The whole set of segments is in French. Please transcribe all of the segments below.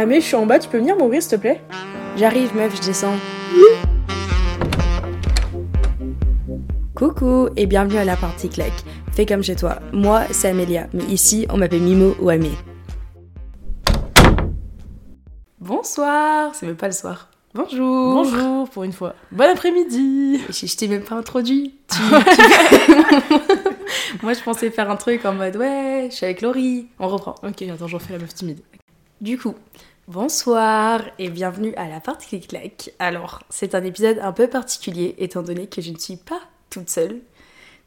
Ah mais je suis en bas, tu peux venir m'ouvrir s'il te plaît? J'arrive meuf, je descends. Coucou et bienvenue à la partie claque. Fais comme chez toi. Moi, c'est Amélia, mais ici, on m'appelle Mimo ou Amé. Bonsoir, c'est même pas le soir. Bonjour. Bonjour, pour une fois. Bon après-midi Je, je t'ai même pas introduit. Tu- tu- Moi, je pensais faire un truc en mode ouais, je suis avec Laurie. On reprend. Ok, attends, j'en fais la meuf timide. Du coup, bonsoir et bienvenue à la partie claque. Alors, c'est un épisode un peu particulier étant donné que je ne suis pas toute seule,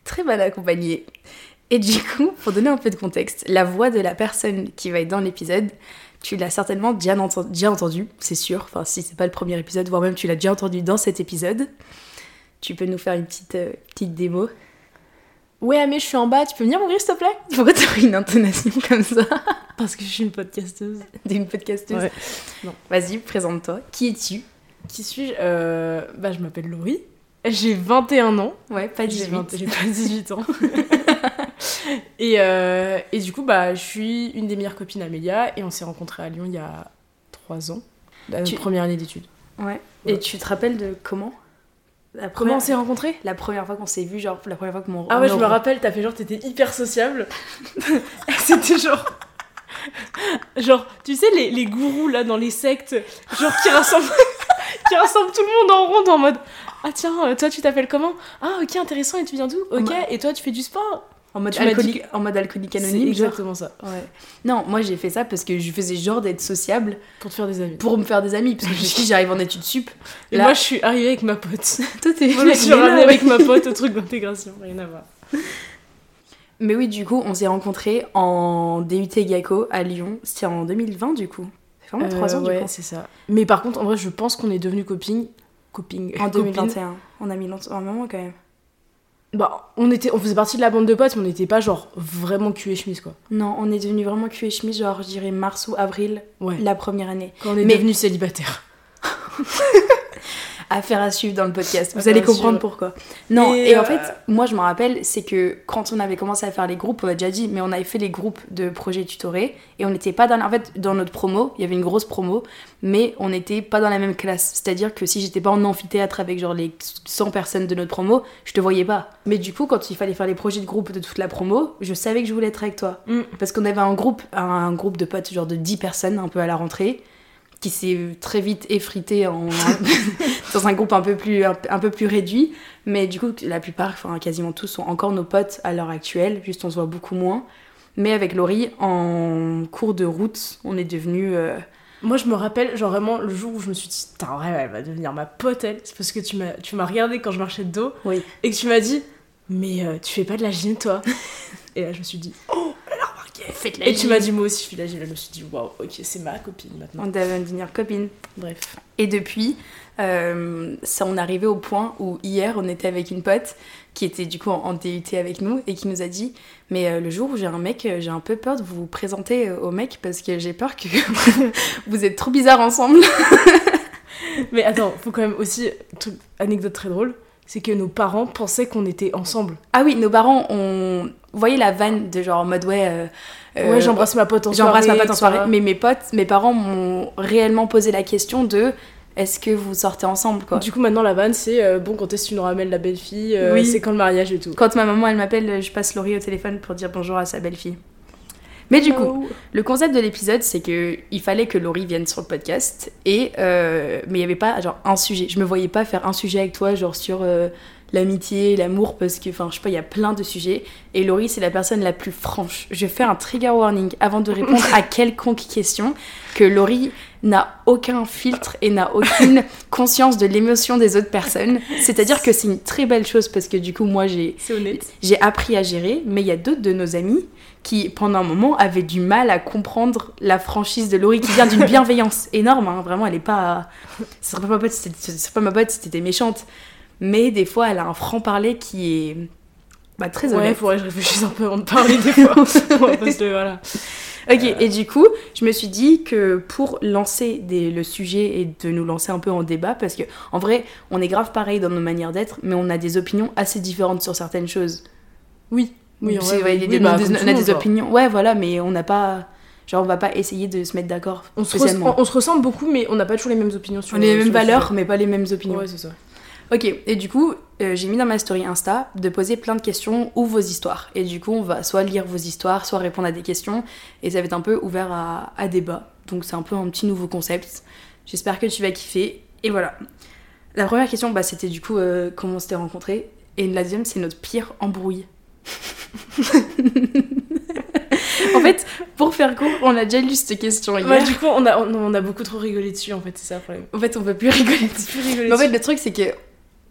très mal accompagnée. Et du coup, pour donner un peu de contexte, la voix de la personne qui va être dans l'épisode, tu l'as certainement déjà, enten- déjà entendu, c'est sûr. Enfin, si c'est pas le premier épisode, voire même tu l'as déjà entendu dans cet épisode. Tu peux nous faire une petite, euh, petite démo. Ouais, Amé, je suis en bas, tu peux venir m'ouvrir s'il te plaît? Pourquoi t'as une intonation comme ça Parce que je suis une podcasteuse. d'une podcasteuse Ouais. Vas-y, présente-toi. Qui es-tu? Qui suis-je? Euh, Bah, je m'appelle Laurie. J'ai 21 ans. Ouais, pas J'ai 18. 20 J'ai pas 18 ans. et, euh, et du coup, bah, je suis une des meilleures copines d'Amélia et on s'est rencontrés à Lyon il y a 3 ans. La Tu- première année d'études. Ouais. Ouais. Et tu te rappelles de comment? La Comment première, on s'est rencontrés la première fois qu'on s'est vu, genre la première fois que mon. Ah ouais, je me rappelle, t'as fait genre, t'étais hyper sociable. C'était genre. Genre, tu sais, les, les gourous là dans les sectes, genre qui rassemblent, qui rassemblent tout le monde en ronde en mode Ah tiens, euh, toi tu t'appelles comment? Ah ok, intéressant, et tu viens d'où? Ok, et toi tu fais du sport? En mode alcoolique, en mode alcoolique C'est genre. exactement ça. Ouais. Non, moi j'ai fait ça parce que je faisais genre d'être sociable Pour te faire des amis. pour me faire des amis. Parce que je suis j'arrive en études sup. Et Là- moi je suis arrivée avec ma pote. Toi t'es Moi je suis ouais. avec ma pote au truc d'intégration, rien à voir. Mais oui, du coup, on s'est rencontrés en DUT GACO à Lyon. C'était en 2020 du coup. C'est vraiment 3 Euh, ans ouais, du coup. c'est ça. Mais par contre, en vrai, je pense qu'on est devenus copines. Copines. En copines. 2021. On a mis longtemps- un moment quand même. Bah, on, était, on faisait partie de la bande de potes, mais on n'était pas genre vraiment cul et chemise quoi. Non, on est devenu vraiment cul et chemise, genre je dirais mars ou avril, Ouais. la première année. Quand on est Mais- devenus célibataires. Affaire à suivre dans le podcast. Vous allez comprendre pourquoi. Non, Et, et, en euh, fait, moi je me rappelle, c'est que quand on avait commencé à faire les groupes, on a déjà dit, mais on avait fait les groupes de projets tutorés et on n'était pas dans. En fait, dans notre promo, il y avait une grosse promo, mais on n'était pas dans la même classe. C'est-à-dire que si j'étais pas en amphithéâtre avec genre les 100 personnes de notre promo, je te voyais pas. Mais du coup, quand il fallait faire les projets de groupe de toute la promo, je savais que je voulais être avec toi. Mm. Parce qu'on avait un groupe, un groupe de potes, genre de 10 personnes, un peu à la rentrée, qui s'est très vite effrité en, dans un groupe un peu, plus, un, un peu plus réduit. Mais du coup, la plupart, enfin quasiment tous, sont encore nos potes à l'heure actuelle, juste on se voit beaucoup moins. Mais avec Laurie, en cours de route, on est devenus. euh, Moi, je me rappelle, genre vraiment, le jour où je me suis dit, putain, ouais, elle va devenir ma pote, elle. C'est parce que tu m'as, tu m'as regardé quand je marchais de dos Oui. et que tu m'as dit, mais euh, tu fais pas de la gym, toi? Et là, je me suis dit, oh, Faites la Et tu m'as dit, moi aussi, je fais de la gym. Là, je me suis dit, waouh, ok, c'est ma copine maintenant. On devait devenir copines. Bref. Et depuis, euh, ça on est arrivé au point où hier on était avec une pote qui était du coup en, en DUT avec nous et qui nous a dit mais euh, le jour où j'ai un mec, euh, j'ai un peu peur de vous présenter euh, au mec parce que j'ai peur que vous êtes trop bizarres ensemble. Mais attends, faut quand même aussi, truc, anecdote très drôle, c'est que nos parents pensaient qu'on était ensemble. Ah oui, nos parents ont... Vous voyez la vanne de genre en mode ouais... euh, euh, ouais, j'embrasse ma pote en soirée. j'embrasse ma pote en soirée. Mais mes potes, mes parents m'ont réellement posé la question de est-ce que vous sortez ensemble quoi? Du coup, maintenant, la vanne, c'est euh, bon, quand est-ce que tu nous ramènes la belle fille euh, Oui. C'est quand le mariage et tout. Quand ma maman elle m'appelle, je passe Laurie au téléphone pour dire bonjour à sa belle-fille. Mais du coup, Le concept de l'épisode, c'est que il fallait que Laurie vienne sur le podcast, et euh, mais il y avait pas genre un sujet. Je me voyais pas faire un sujet avec toi, genre sur l'amitié, l'amour, parce que enfin je sais pas, il y a plein de sujets. Et Laurie, c'est la personne la plus franche. Je faire un trigger warning avant de répondre à quelconque question que Laurie n'a aucun filtre et n'a aucune conscience de l'émotion des autres personnes. C'est-à-dire que c'est une très belle chose parce que du coup moi j'ai appris à gérer, mais il y a d'autres de nos amis qui, pendant un moment, avaient du mal à comprendre la franchise de Laurie, qui vient d'une bienveillance énorme. hein. Vraiment, elle est pas. Ce serait pas ma pote, si c'était- ce serait pas ma pote si t'étais méchante. Mais des fois, elle a un franc-parler qui est bah, très Ouais, honnête. faudrait que je réfléchisse un peu avant de parler des fois. Ouais, parce que voilà. Ok, et du coup, je me suis dit que pour lancer des- le sujet et de nous lancer un peu en débat, parce que en vrai, on est grave pareil dans nos manières d'être, mais on a des opinions assez différentes sur certaines choses. Oui. Oui, vrai, on a des quoi. opinions. Ouais, voilà, mais on n'a pas. Genre, on va pas essayer de se mettre d'accord On on se ressemble beaucoup, mais on n'a pas toujours les mêmes opinions sur On a les mêmes le valeurs, mais pas les mêmes opinions. Ouais, c'est ça. Ok, et du coup, euh, j'ai mis dans ma story Insta de poser plein de questions ou vos histoires. Et du coup, on va soit lire vos histoires, soit répondre à des questions. Et ça va être un peu ouvert à, à débat. Donc c'est un peu un petit nouveau concept. J'espère que tu vas kiffer. Et voilà. La première question, bah, c'était du coup euh, comment on s'était rencontrés. Et la deuxième, c'est notre pire embrouille. en fait, pour faire court, on a déjà lu cette question hier. Ouais, du coup, on a, on, on a beaucoup trop rigolé dessus, en fait, c'est ça le problème. En fait, on peut plus rigoler dessus. Plus rigoler Mais en fait, dessus. le truc, c'est que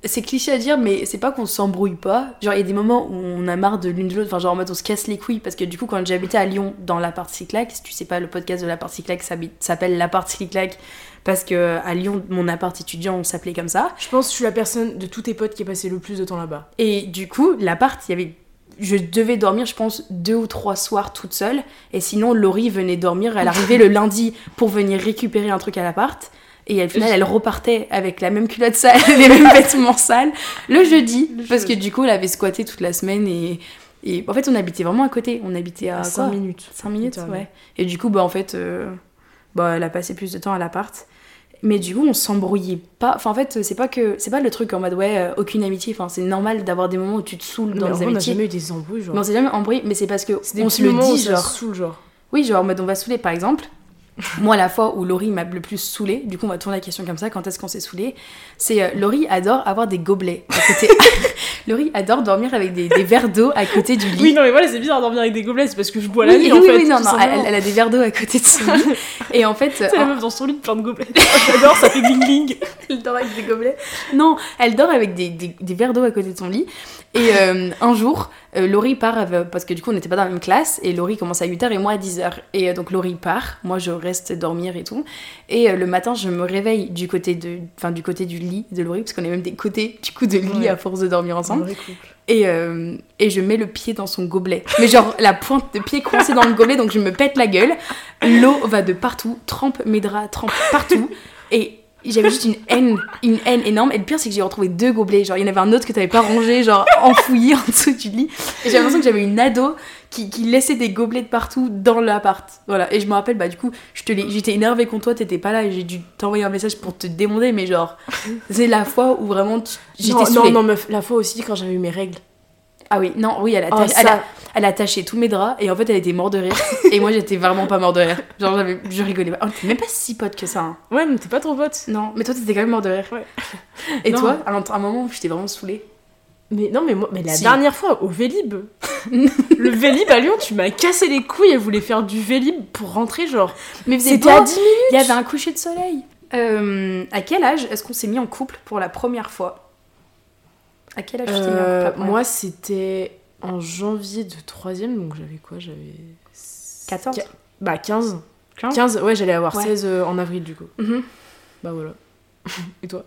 c'est cliché à dire, mais c'est pas qu'on s'embrouille pas. Genre, il y a des moments où on a marre de l'une de l'autre. Enfin, genre en mode on se casse les couilles. Parce que du coup, quand j'habitais à Lyon, dans l'appart Cyclac, si tu sais pas, le podcast de l'appart Cyclac s'habite- s'appelle l'appart Cyclac. Parce que à Lyon, mon appart étudiant, on s'appelait comme ça. Je pense que je suis la personne de tous tes potes qui est passé le plus de temps là-bas. Et du coup, l'appart, il y avait. Je devais dormir, je pense, deux ou trois soirs toute seule. Et sinon, Laurie venait dormir. Elle arrivait le lundi pour venir récupérer un truc à l'appart. Et au final, elle repartait avec la même culotte sale, les mêmes vêtements sales, le jeudi. Le parce que du coup, elle avait squatté toute la semaine. Et, et en fait, on habitait vraiment à côté. On habitait à, À quoi 5 minutes. 5 minutes, ouais. Et du coup, bah, en fait, euh, bah, elle a passé plus de temps à l'appart. Mais du coup, on s'embrouillait pas. Enfin, en fait, c'est pas que c'est pas le truc en mode ouais, euh, aucune amitié. Enfin, c'est normal d'avoir des moments où tu te saoules dans les on amitiés. jamais eu des embrouilles, genre. Mais on s'est jamais embrouillé, mais c'est parce que on se le dit, genre. genre. Oui, genre en mode on va saouler par exemple. Moi, la fois où Laurie m'a le plus saoulée, du coup, on va tourner la question comme ça quand est-ce qu'on s'est saoulé C'est euh, Laurie adore avoir des gobelets à côté. Laurie adore dormir avec des, des verres d'eau à côté du lit. Oui, non, mais voilà, c'est bizarre dormir avec des gobelets, c'est parce que je bois la oui, nuit, oui, en fait. oui, non, non, elle, a des verres d'eau à côté de son lit. Et en fait, C'est la en- meuf dans son lit plein de gobelets. J'adore, ça fait bling bling. Elle dort avec des gobelets. Non, elle dort avec des, des- des verres d'eau à côté de son lit. Et euh, un jour, euh, Laurie part, parce que du coup on n'était pas dans la même classe, et Laurie commence à 8h et moi à 10h. Et euh, donc Laurie part, moi je reste dormir et tout. Et le matin, je me réveille du côté, de, enfin, du côté du lit de Laurie, parce qu'on est même des côtés du coup de lit Ouais. à force de dormir ensemble. Et, euh, et je mets le pied dans son gobelet. Mais genre la pointe de pied coincée dans le gobelet, donc je me pète la gueule. L'eau va de partout, trempe mes draps, trempe partout. Et j'avais juste une haine, une haine énorme. Et le pire, c'est que j'ai retrouvé deux gobelets. Genre, il y en avait un autre que t'avais pas rangé, genre enfoui en dessous du lit. Et j'ai l'impression que j'avais une ado qui, qui laissait des gobelets de partout dans l'appart. Voilà. Et je me rappelle, bah du coup, je te l'ai- j'étais énervée contre toi, t'étais pas là et j'ai dû t'envoyer un message pour te démonter. Mais genre, c'est la fois où vraiment j'étais Non, non, non, meuf, la fois aussi quand j'avais eu mes règles. Ah oui, non, oui, elle a, Oh, taché, ça- elle, a, elle a taché tous mes draps et en fait elle était morte de rire. et moi j'étais vraiment pas morte de rire. Genre j'avais, je rigolais pas. On était même pas si potes que ça. hein. Ouais, mais t'es pas trop pote. Non, mais toi t'étais quand même morte de rire. Ouais. Et Non. toi, à un, à un moment où j'étais vraiment saoulée. Mais non, mais moi, mais la Si. dernière fois, au Vélib. le Vélib à Lyon, tu m'as cassé les couilles, elle voulait faire du Vélib pour rentrer, genre. Mais C'était à 10 minutes. Il y avait un coucher de soleil. Euh, à quel âge est-ce qu'on s'est mis en couple pour la première fois? À quel âge tu t'es mis en couple Euh, moi, c'était en janvier de 3ème, donc j'avais quoi J'avais. 14 Qua- Bah, 15. 15? 15, ouais, j'allais avoir Ouais. 16 euh, en avril, du coup. Mhm. Bah voilà. Et toi?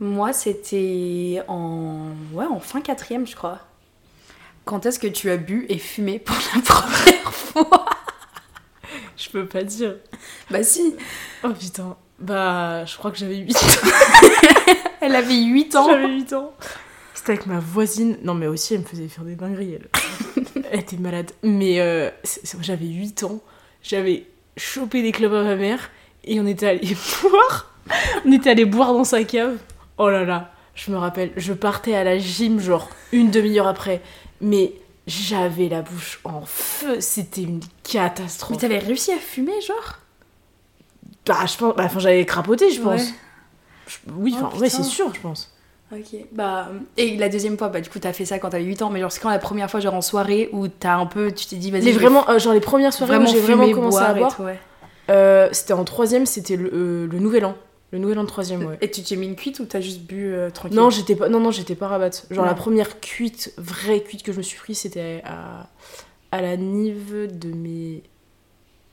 Moi c'était en... Ouais, en fin quatrième je crois. Quand est-ce que tu as bu et fumé pour la première fois? Je peux pas dire. Bah si Oh putain. Bah, je crois que j'avais 8 ans. Elle avait 8 ans. J'avais 8 ans. C'était avec ma voisine. Non, mais aussi, elle me faisait faire des dingueries, elle. elle était malade. Mais euh, j'avais 8 ans. J'avais chopé des clubs à ma mère. Et on était allé boire. On était allé boire dans sa cave. Oh là là. Je me rappelle, je partais à la gym, genre une demi-heure après. Mais j'avais la bouche en feu. C'était une Mais catastrophe. t'avais réussi à fumer, genre? Bah, je pense. Bah, enfin, j'avais crapoté, je pense. Ouais. Je- Oui, Oh, enfin, ouais, putain. c'est sûr, je pense. Ok. Bah, et la deuxième fois, bah du coup t'as fait ça quand t'avais 8 ans, mais genre c'est quand la première fois, genre en soirée, où t'as un peu, tu t'es dit vas-y, Les vraiment, euh, genre les premières soirées vraiment où j'ai vraiment commencé à boire ouais. euh, c'était en troisième, c'était le, euh, le nouvel an. Le nouvel an de troisième, ouais. Et tu t'es mis une cuite ou t'as juste bu tranquille? Non, j'étais pas, non, non, j'étais pas rabatte. Genre Ouais. la première cuite, vraie cuite que je me suis pris, c'était à, à la Nive de mes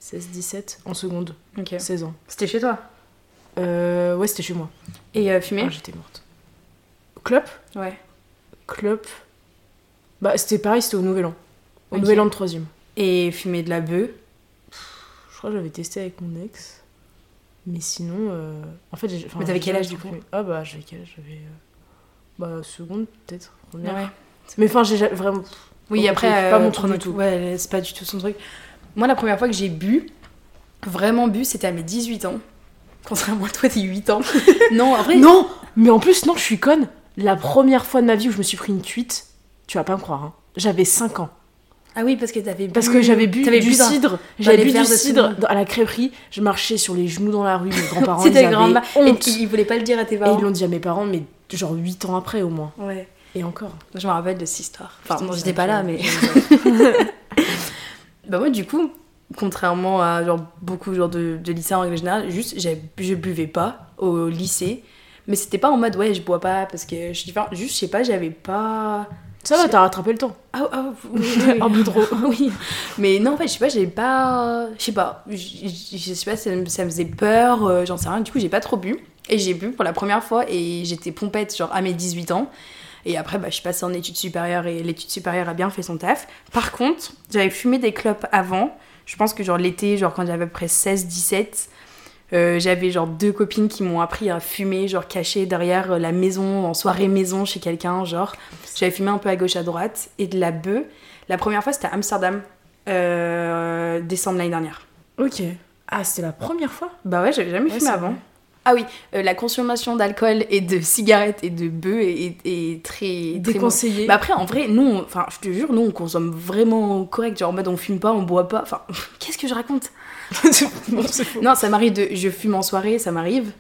16-17 en seconde, Ok. 16 ans. C'était chez toi? Euh, ouais, c'était chez moi. Et fumer? Ah, j'étais morte. Clop Ouais. Clop. Bah, c'était pareil, c'était au nouvel an. Au nouvel an de troisième. Et fumer de la bœuf Je crois que j'avais testé avec mon ex. Mais sinon, euh, en fait, j'ai. Mais t'avais quel âge, du coup. Ah bah j'avais quel âge J'avais. euh, Bah seconde peut-être. première. Ouais. Mais enfin, j'ai ja- vraiment. Oui, Donc, après, pas euh, mon truc du tout. Ouais, c'est pas du tout son truc. Moi, la première fois que j'ai bu, vraiment bu, c'était à mes 18 ans. Contrairement à toi, t'es 8 ans. non, vrai. Non Mais en plus, non, je suis conne. La première fois de ma vie où je me suis pris une cuite, tu vas pas me croire, hein. J'avais 5 ans. Ah oui, parce que t'avais bu. Parce que j'avais bu du bu dans- cidre. J'avais bu du cidre à la crêperie. Je marchais sur les genoux dans la rue. Mes grands-parents, ils C'était avaient grand Et honte. ils, ils voulaient pas le dire à tes Et parents. ils l'ont dit à mes parents, mais genre 8 ans après au moins. Ouais. Et encore. Je me rappelle de cette histoire. Enfin, ça j'étais pas là, mais. bah, moi, du coup, contrairement à genre, beaucoup genre, de, de lycéens en règle générale, juste, je buvais pas au lycée. Mais c'était pas en mode, ouais, je bois pas parce que je suis différente. Juste, je sais pas, j'avais pas. Ça va, t'as rattrapé le temps. Ah, ah, oui, oui. Un peu trop. oui. Mais non, en fait, je sais pas, j'avais pas. Je sais pas. Je sais pas, ça, me- ça me faisait peur, euh, j'en sais rien. Du coup, j'ai pas trop bu. Et j'ai bu pour la première fois et j'étais pompette, genre à mes 18 ans. Et après, bah, je suis passée en études supérieures et l'étude supérieure a bien fait son taf. Par contre, j'avais fumé des clopes avant. Je pense que genre l'été, genre quand j'avais à peu près 16-17, euh, j'avais genre deux copines qui m'ont appris à fumer, genre caché derrière la maison, en soirée maison chez quelqu'un, genre. J'avais fumé un peu à gauche à droite et de la bœuf. La première fois, c'était à Amsterdam, euh, décembre l'année dernière. Ok. Ah, c'était la première fois? Bah ouais, j'avais jamais Ouais, fumé avant. vrai. Ah oui, euh, la consommation d'alcool et de cigarettes et de bœufs est, très, très Déconseillé. bah après, en vrai, nous, enfin, je te jure, nous, on consomme vraiment correct. Genre, en mode, on fume pas, on boit pas. Enfin, qu'est-ce que je raconte? non, ça m'arrive de. Je fume en soirée, ça m'arrive.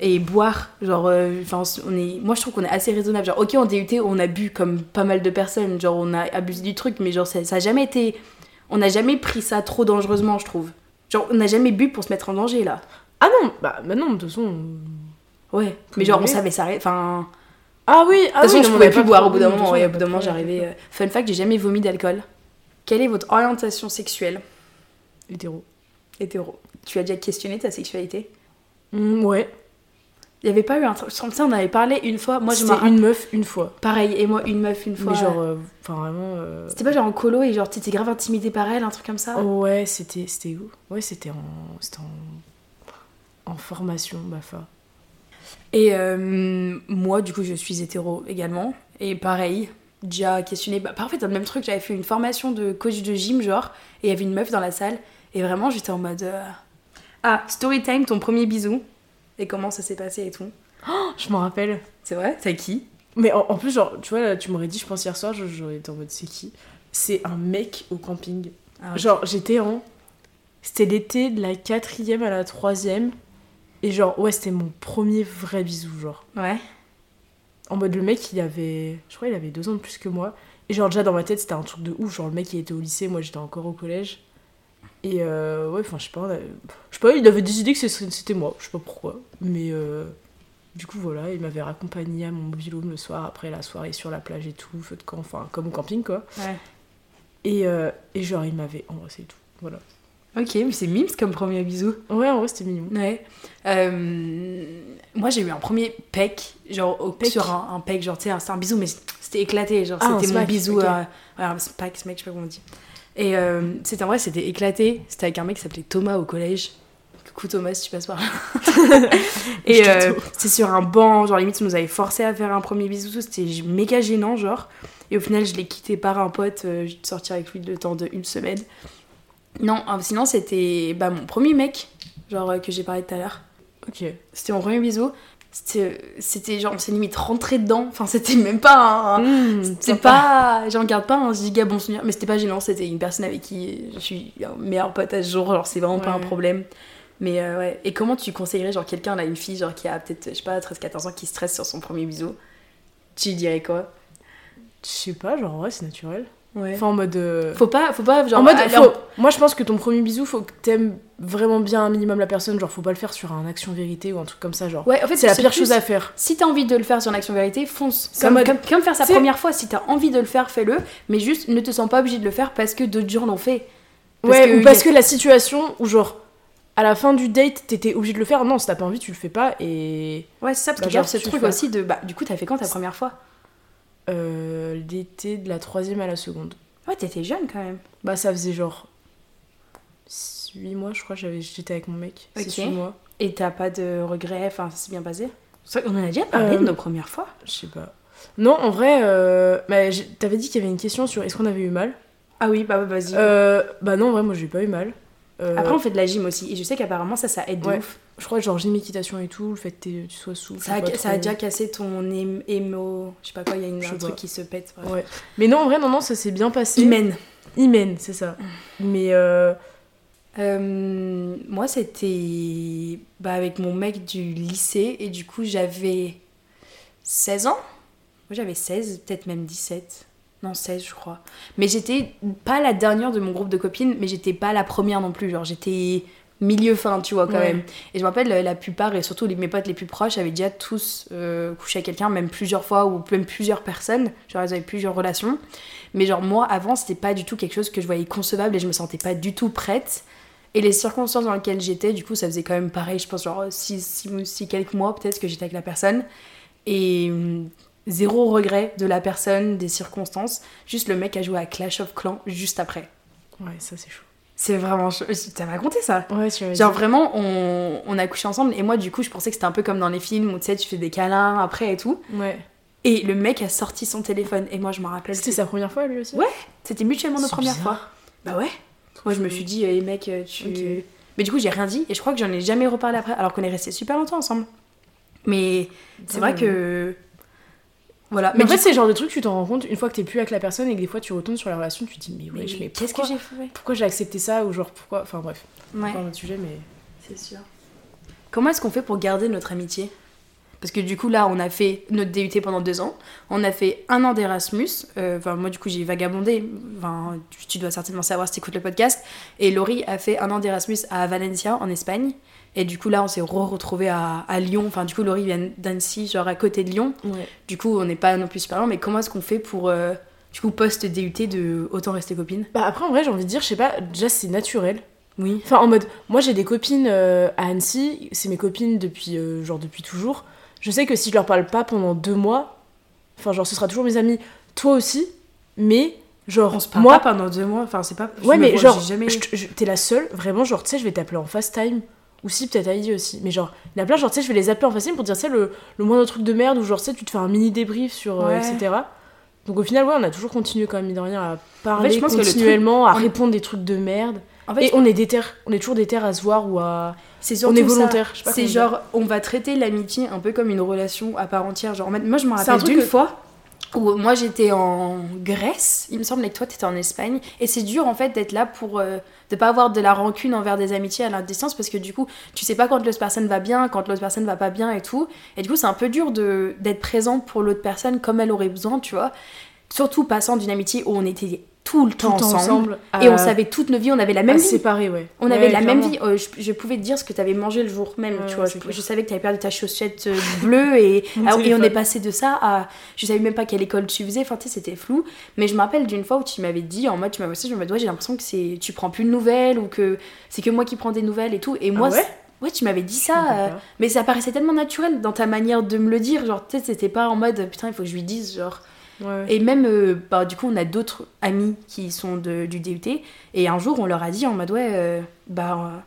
Et boire, genre, euh, on est. Moi, je trouve qu'on est assez raisonnable. Genre, ok, en DUT, on a bu comme pas mal de personnes. Genre, on a abusé du truc, mais genre, ça, ça a jamais été. On n'a jamais pris ça trop dangereusement, je trouve. Genre, on n'a jamais bu pour se mettre en danger, là. Ah non, bah, bah non, de toute façon. Ouais. Mais genre, on savait s'arrêter. Enfin. Ah oui, De ah toute façon, oui, je non, pouvais plus boire au bout d'un de moment. Et au bout d'un moment, de j'arrivais. euh, Fun fact, j'ai jamais vomi d'alcool. Quelle est votre orientation sexuelle? Hétéro. Hétéro Tu as déjà questionné ta sexualité? Mm, ouais. Il y avait pas eu un truc. Ça, on avait parlé une fois. Moi, je C'était une meuf une fois. Pareil, et moi, une meuf une fois. Mais genre, euh, enfin vraiment. euh, C'était pas genre en colo et genre t'étais grave intimidée par elle, un truc comme ça? Oh, ouais, c'était c'était où? Ouais, c'était en c'était en en formation, Bafa. Et euh, moi, du coup, je suis hétéro également. Et pareil, déjà questionné. Bah, en fait, dans le même truc, j'avais fait une formation de coach de gym, genre, et il y avait une meuf dans la salle. Et vraiment, j'étais en mode. euh, Ah, story time, ton premier bisou. Et comment ça s'est passé et tout. Oh, je m'en rappelle. C'est vrai C'est qui? Mais en, en plus, genre, tu vois, là, tu m'aurais dit, je pense hier soir, j'aurais été en mode c'est qui? C'est un mec au camping. Ah. Genre, j'étais en. C'était l'été de la quatrième à la troisième. Et genre, ouais, c'était mon premier vrai bisou, genre. Ouais. En mode, le mec, il avait. Je crois il avait deux ans de plus que moi. Et genre, déjà dans ma tête, c'était un truc de ouf. Genre, le mec, il était au lycée, moi, j'étais encore au collège. Et euh, ouais, enfin, je sais pas, avait- je sais pas, il avait des idées que c'était moi. Je sais pas pourquoi. Mais euh, du coup, voilà, il m'avait raccompagné à mon mobilhome le soir, après la soirée sur la plage et tout, feu de camp, enfin, comme au camping, quoi. Ouais. Et, euh, et genre, il m'avait embrassé et tout. Voilà. Ok, mais c'est mimes comme premier bisou. Ouais, en vrai, c'était mignon. Ouais. Euh, moi, j'ai eu un premier peck, genre au, Peck. sur un, un peck, genre, tu sais, c'était un bisou, mais c'était éclaté, genre, Ah, c'était mon bisou, ok. euh, ouais, un smack, smack, je sais pas comment on dit. Et euh, c'était en vrai, c'était éclaté, c'était avec un mec qui s'appelait Thomas au collège. Coucou Thomas, si tu passes par là. Et Je euh, c'est sur un banc, genre, limite, ça nous avait forcé à faire un premier bisou, c'était méga gênant, genre. Et au final, je l'ai quitté par un pote, euh, dû sortir avec lui le temps de une semaine. Non, euh, sinon, c'était bah, mon premier mec, genre, que j'ai parlé tout à l'heure. Ok. C'était mon premier bisou. C'était, genre, on s'est limite rentré dedans. Enfin, c'était même pas un. Mmh, sympa. pas. J'en garde pas un giga bon souvenir, mais c'était pas gênant. C'était une personne avec qui je suis un meilleur pote à ce jour. Genre, c'est vraiment pas un problème. Mais euh, ouais. Et comment tu conseillerais, genre, quelqu'un, là, une fille, genre, qui a peut-être, je sais pas, 13-14 ans, qui stresse sur son premier bisou? Tu lui dirais quoi? Je sais pas, genre, en vrai, c'est naturel. Ouais. Enfin, en mode. euh, Faut pas, faut pas, genre. en mode, faut- moi je pense que ton premier bisou, faut que t'aimes vraiment bien un minimum la personne. Genre, faut pas le faire sur un action vérité ou un truc comme ça. Genre, Ouais, en fait, c'est la pire plus- chose à faire. Si t'as envie de le faire sur l'action vérité, fonce. Comme, mode- comme, comme faire sa première fois, si t'as envie de le faire, fais-le. Mais juste, ne te sens pas obligé de le faire parce que d'autres gens l'ont fait. Parce ouais, que ou parce que la situation où, genre, à la fin du date, t'étais obligé de le faire. Non, si t'as pas envie, tu le fais pas. Et Ouais, c'est ça, parce Bah, qu'il y a ce truc aussi de. Bah, du coup, t'as fait quand ta première fois? Euh, l'été de la troisième à la seconde. Ouais, t'étais jeune quand même. Bah, ça faisait genre 8 mois, je crois, j'avais- j'étais avec mon mec. Ok. C'est 8 mois. Et t'as pas de regrets, enfin, ça s'est bien passé? C'est vrai qu'on en a déjà parlé Euh, de nos premières fois. Je sais pas. Non, en vrai, euh, bah, t'avais dit qu'il y avait une question sur est-ce qu'on avait eu mal? Ah oui, bah vas-y. Euh, bah non, en vrai, moi j'ai pas eu mal. Euh, Après, on fait de la gym aussi. Et je sais qu'apparemment, ça, ça aide de Ouais. ouf. Je crois genre gym équitation et tout, le fait que tu sois sous. Ça a, ça a déjà cassé ton ém- émo. Je sais pas quoi, il y a une, un truc qui se pète. bref. Ouais. Mais non, en vrai, non, non, ça s'est bien passé. Hymen. Hymen, c'est ça. Mais euh, Euh, moi, c'était bah, avec mon mec du lycée. Et du coup, j'avais 16 ans. Moi, j'avais 16, peut-être même 17. Non, 16, je crois. Mais j'étais pas la dernière de mon groupe de copines, mais j'étais pas la première non plus. Genre, j'étais milieu fin, tu vois, quand Ouais. même. Et je me rappelle, la- la plupart, et surtout les, mes potes les plus proches, avaient déjà tous euh, couché avec quelqu'un, même plusieurs fois, ou même plusieurs personnes. Genre, ils avaient plusieurs relations. Mais genre, moi, avant, c'était pas du tout quelque chose que je voyais concevable et je me sentais pas du tout prête. Et les circonstances dans lesquelles j'étais, du coup, ça faisait quand même pareil, je pense, genre, si, quelques mois, peut-être que j'étais avec la personne. Et hum, zéro regret de la personne, des circonstances. Juste le mec a joué à Clash of Clans juste après. ouais, ça c'est chaud. C'est vraiment. T'as raconté ça Ouais, tu Genre vraiment, on, on a couché ensemble et moi du coup je pensais que c'était un peu comme dans les films où tu sais, tu fais des câlins après et tout. Ouais. Et le mec a sorti son téléphone et moi je me rappelle. C'était sa première fois lui aussi? Ouais. C'était mutuellement nos premières fois. Bah ouais. Moi je me suis dit, eh mec, tu. Ok. Mais du coup j'ai rien dit et je crois que j'en ai jamais reparlé après alors qu'on est resté super longtemps ensemble. Mais c'est vrai que. Voilà. Mais en fait, c'est le genre de truc, tu t'en rends compte une fois que t'es plus avec la personne et que des fois tu retournes sur la relation, tu te dis, mais Mais, ouais, je mais qu'est-ce que j'ai fait Pourquoi j'ai accepté ça ou genre pourquoi. Enfin bref, Ouais. pas un autre sujet, mais. C'est sûr. Comment est-ce qu'on fait pour garder notre amitié? Parce que du coup, là, on a fait notre DUT pendant deux ans. On a fait un an d'Erasmus. Euh, Enfin, moi, du coup, j'ai vagabondé. Enfin, tu, tu dois certainement savoir si tu écoutes le podcast. Et Laurie a fait un an d'Erasmus à Valencia, en Espagne. Et du coup, là, on s'est re-retrouvés à, à Lyon. Enfin, du coup, Laurie vient d'Annecy, genre à côté de Lyon. Ouais. Du coup, on n'est pas non plus super loin. Mais comment est-ce qu'on fait pour, euh, du coup, post-DUT, de autant rester copines Bah après, en vrai, j'ai envie de dire, je sais pas, déjà c'est naturel. Oui. Enfin, en mode, moi j'ai des copines euh, à Annecy, c'est mes copines depuis, euh, genre, depuis toujours. Je sais que si je leur parle pas pendant deux mois, enfin, genre, ce sera toujours mes amis, toi aussi, mais, genre, On se parle moi, pas pendant deux mois. Enfin, c'est pas. ouais, mais vois- genre, jamais. t'es la seule, vraiment, genre, tu sais, je vais t'appeler en FaceTime, ou si, peut-être Heidi aussi, mais genre, il y en a plein, genre, tu sais, je vais les appeler en FaceTime pour dire, tu sais, le, le moindre truc de merde, ou genre, tu sais, tu te fais un mini débrief sur, euh, etc. Donc au final, ouais, on a toujours continué quand même, mine de rien, à parler je pense que le truc- continuellement, à on- répondre des trucs de merde. En fait, Et on est déter, on est toujours déter à se voir ou à. C'est On est volontaire, C'est genre, on va traiter l'amitié un peu comme une relation à part entière. Genre, en fait, moi, je me rappelle d'une fois où moi j'étais en Grèce, il me semble, et que toi t'étais en Espagne. Et c'est dur en fait d'être là pour. euh, de pas avoir de la rancune envers des amitiés à la distance parce que du coup, tu sais pas quand l'autre personne va bien, quand l'autre personne va pas bien et tout. Et du coup, c'est un peu dur de d'être présent pour l'autre personne comme elle aurait besoin, tu vois. Surtout passant d'une amitié où on était tout le temps, tout ensemble. Et on savait toutes nos vies, on avait la même à vie. séparer, ouais. On Ouais, avait la même vie. euh, je, je pouvais te dire ce que tu avais mangé le jour même. Tu vois, je, savais que tu avais perdu ta chaussette euh, bleue et, ah, et on est passé de ça à. Je savais même pas quelle école tu faisais. Enfin, tu sais, c'était flou. Mais je me rappelle d'une fois où tu m'avais dit, en mode, tu m'avais aussi, je me ouais, j'ai l'impression que c'est tu prends plus de nouvelles ou que c'est que moi qui prends des nouvelles et tout. Et moi, Ah ouais tu m'avais dit ça. euh, pas. mais ça paraissait tellement naturel dans ta manière de me le dire. Genre, tu sais, c'était pas en mode, putain, il faut que je lui dise, genre. Ouais. Et même, euh, bah, du coup, on a d'autres amis qui sont de, du DUT. Et un jour, on leur a dit en mode, ouais, euh, bah, euh,